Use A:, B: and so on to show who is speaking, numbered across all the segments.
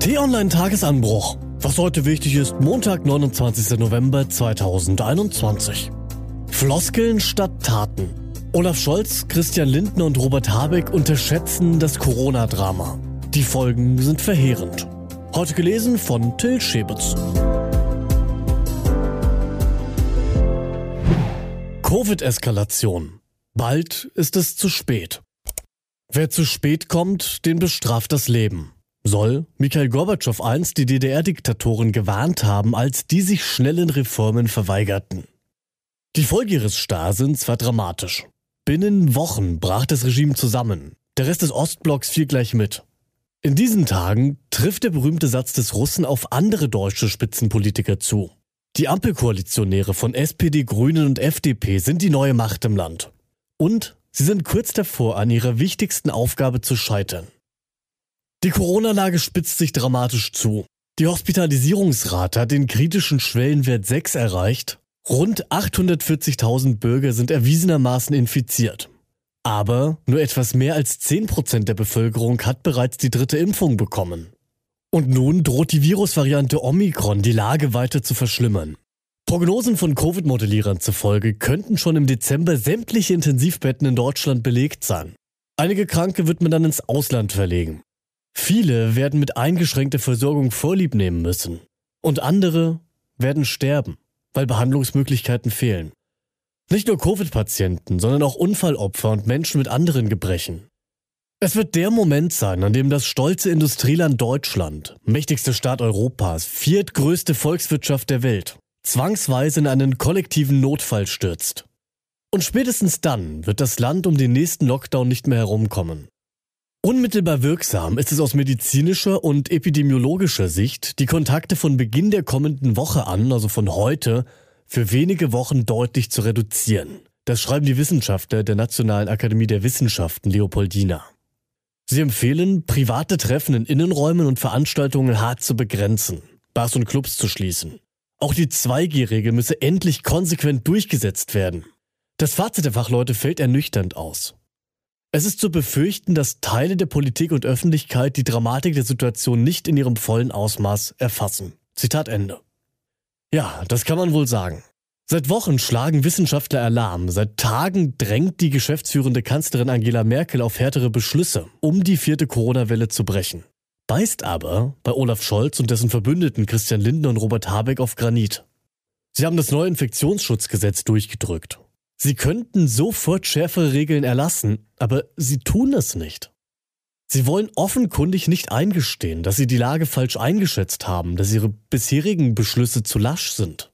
A: T-Online Tagesanbruch. Was heute wichtig ist, Montag, 29. November 2021. Floskeln statt Taten. Olaf Scholz, Christian Lindner und Robert Habeck unterschätzen das Corona-Drama. Die Folgen sind verheerend. Heute gelesen von Till Schäbitz. Covid-Eskalation. Bald ist es zu spät. Wer zu spät kommt, den bestraft das Leben. Soll Mikhail Gorbatschow einst die DDR-Diktatoren gewarnt haben, als die sich schnellen Reformen verweigerten. Die Folge ihres Starrsinns war dramatisch. Binnen Wochen brach das Regime zusammen. Der Rest des Ostblocks fiel gleich mit. In diesen Tagen trifft der berühmte Satz des Russen auf andere deutsche Spitzenpolitiker zu. Die Ampelkoalitionäre von SPD, Grünen und FDP sind die neue Macht im Land. Und sie sind kurz davor, an ihrer wichtigsten Aufgabe zu scheitern. Die Corona-Lage spitzt sich dramatisch zu. Die Hospitalisierungsrate hat den kritischen Schwellenwert 6 erreicht. Rund 840.000 Bürger sind erwiesenermaßen infiziert. Aber nur etwas mehr als 10% der Bevölkerung hat bereits die dritte Impfung bekommen. Und nun droht die Virusvariante Omikron die Lage weiter zu verschlimmern. Prognosen von Covid-Modellierern zufolge könnten schon im Dezember sämtliche Intensivbetten in Deutschland belegt sein. Einige Kranke wird man dann ins Ausland verlegen. Viele werden mit eingeschränkter Versorgung Vorlieb nehmen müssen. Und andere werden sterben, weil Behandlungsmöglichkeiten fehlen. Nicht nur Covid-Patienten, sondern auch Unfallopfer und Menschen mit anderen Gebrechen. Es wird der Moment sein, an dem das stolze Industrieland Deutschland, mächtigster Staat Europas, viertgrößte Volkswirtschaft der Welt, zwangsweise in einen kollektiven Notfall stürzt. Und spätestens dann wird das Land um den nächsten Lockdown nicht mehr herumkommen. Unmittelbar wirksam ist es aus medizinischer und epidemiologischer Sicht, die Kontakte von Beginn der kommenden Woche an, also von heute, für wenige Wochen deutlich zu reduzieren. Das schreiben die Wissenschaftler der Nationalen Akademie der Wissenschaften Leopoldina. Sie empfehlen, private Treffen in Innenräumen und Veranstaltungen hart zu begrenzen, Bars und Clubs zu schließen. Auch die 2G-Regel müsse endlich konsequent durchgesetzt werden. Das Fazit der Fachleute fällt ernüchternd aus. Es ist zu befürchten, dass Teile der Politik und Öffentlichkeit die Dramatik der Situation nicht in ihrem vollen Ausmaß erfassen. Zitat Ende. Ja, das kann man wohl sagen. Seit Wochen schlagen Wissenschaftler Alarm. Seit Tagen drängt die geschäftsführende Kanzlerin Angela Merkel auf härtere Beschlüsse, um die vierte Corona-Welle zu brechen. Beißt aber bei Olaf Scholz und dessen Verbündeten Christian Lindner und Robert Habeck auf Granit. Sie haben das neue Infektionsschutzgesetz durchgedrückt. Sie könnten sofort schärfere Regeln erlassen, aber sie tun es nicht. Sie wollen offenkundig nicht eingestehen, dass sie die Lage falsch eingeschätzt haben, dass ihre bisherigen Beschlüsse zu lasch sind.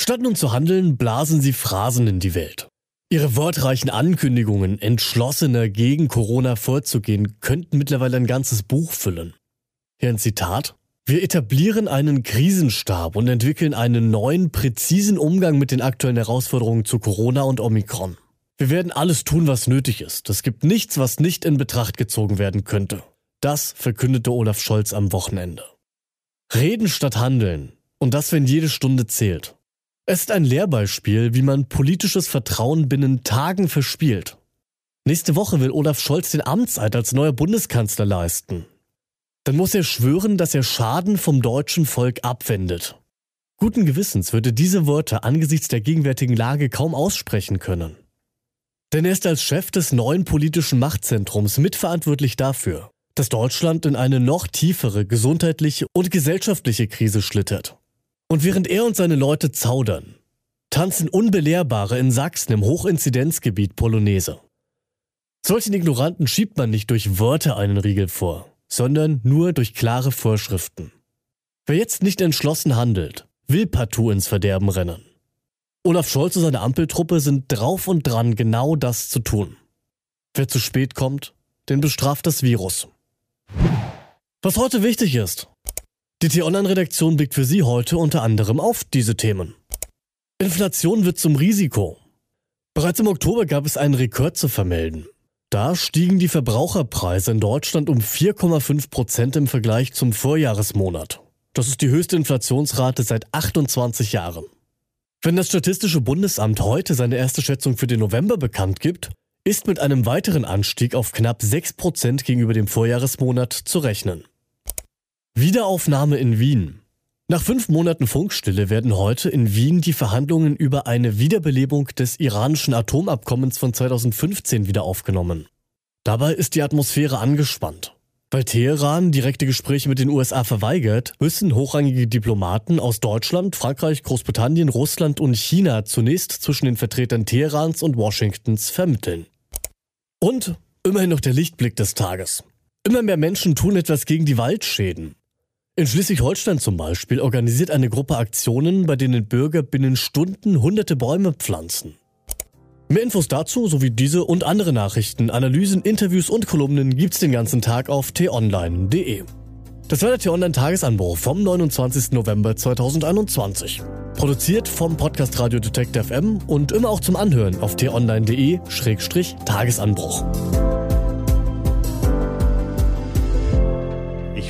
A: Statt nun zu handeln, blasen sie Phrasen in die Welt. Ihre wortreichen Ankündigungen, entschlossener gegen Corona vorzugehen, könnten mittlerweile ein ganzes Buch füllen. Hier ein Zitat. Wir etablieren einen Krisenstab und entwickeln einen neuen, präzisen Umgang mit den aktuellen Herausforderungen zu Corona und Omikron. Wir werden alles tun, was nötig ist. Es gibt nichts, was nicht in Betracht gezogen werden könnte. Das verkündete Olaf Scholz am Wochenende. Reden statt Handeln. Und das, wenn jede Stunde zählt. Es ist ein Lehrbeispiel, wie man politisches Vertrauen binnen Tagen verspielt. Nächste Woche will Olaf Scholz den Amtseid als neuer Bundeskanzler leisten dann muss er schwören, dass er Schaden vom deutschen Volk abwendet. Guten Gewissens würde diese Worte angesichts der gegenwärtigen Lage kaum aussprechen können. Denn er ist als Chef des neuen politischen Machtzentrums mitverantwortlich dafür, dass Deutschland in eine noch tiefere gesundheitliche und gesellschaftliche Krise schlittert. Und während er und seine Leute zaudern, tanzen Unbelehrbare in Sachsen im Hochinzidenzgebiet Polonaise. Solchen Ignoranten schiebt man nicht durch Wörter einen Riegel vor sondern nur durch klare Vorschriften. Wer jetzt nicht entschlossen handelt, will partout ins Verderben rennen. Olaf Scholz und seine Ampeltruppe sind drauf und dran, genau das zu tun. Wer zu spät kommt, den bestraft das Virus. Was heute wichtig ist. Die T-Online-Redaktion blickt für Sie heute unter anderem auf diese Themen. Inflation wird zum Risiko. Bereits im Oktober gab es einen Rekord zu vermelden. Da stiegen die Verbraucherpreise in Deutschland um 4,5 Prozent im Vergleich zum Vorjahresmonat. Das ist die höchste Inflationsrate seit 28 Jahren. Wenn das Statistische Bundesamt heute seine erste Schätzung für den November bekannt gibt, ist mit einem weiteren Anstieg auf knapp 6 Prozent gegenüber dem Vorjahresmonat zu rechnen. Wiederaufnahme in Wien. Nach fünf Monaten Funkstille werden heute in Wien die Verhandlungen über eine Wiederbelebung des iranischen Atomabkommens von 2015 wieder aufgenommen. Dabei ist die Atmosphäre angespannt. Weil Teheran direkte Gespräche mit den USA verweigert, müssen hochrangige Diplomaten aus Deutschland, Frankreich, Großbritannien, Russland und China zunächst zwischen den Vertretern Teherans und Washingtons vermitteln. Und immerhin noch der Lichtblick des Tages. Immer mehr Menschen tun etwas gegen die Waldschäden. In Schleswig-Holstein zum Beispiel organisiert eine Gruppe Aktionen, bei denen Bürger binnen Stunden hunderte Bäume pflanzen. Mehr Infos dazu sowie diese und andere Nachrichten, Analysen, Interviews und Kolumnen gibt's den ganzen Tag auf t-online.de. Das war der T-Online Tagesanbruch vom 29. November 2021. Produziert vom Podcast Radio Detect FM und immer auch zum Anhören auf t-online.de-tagesanbruch.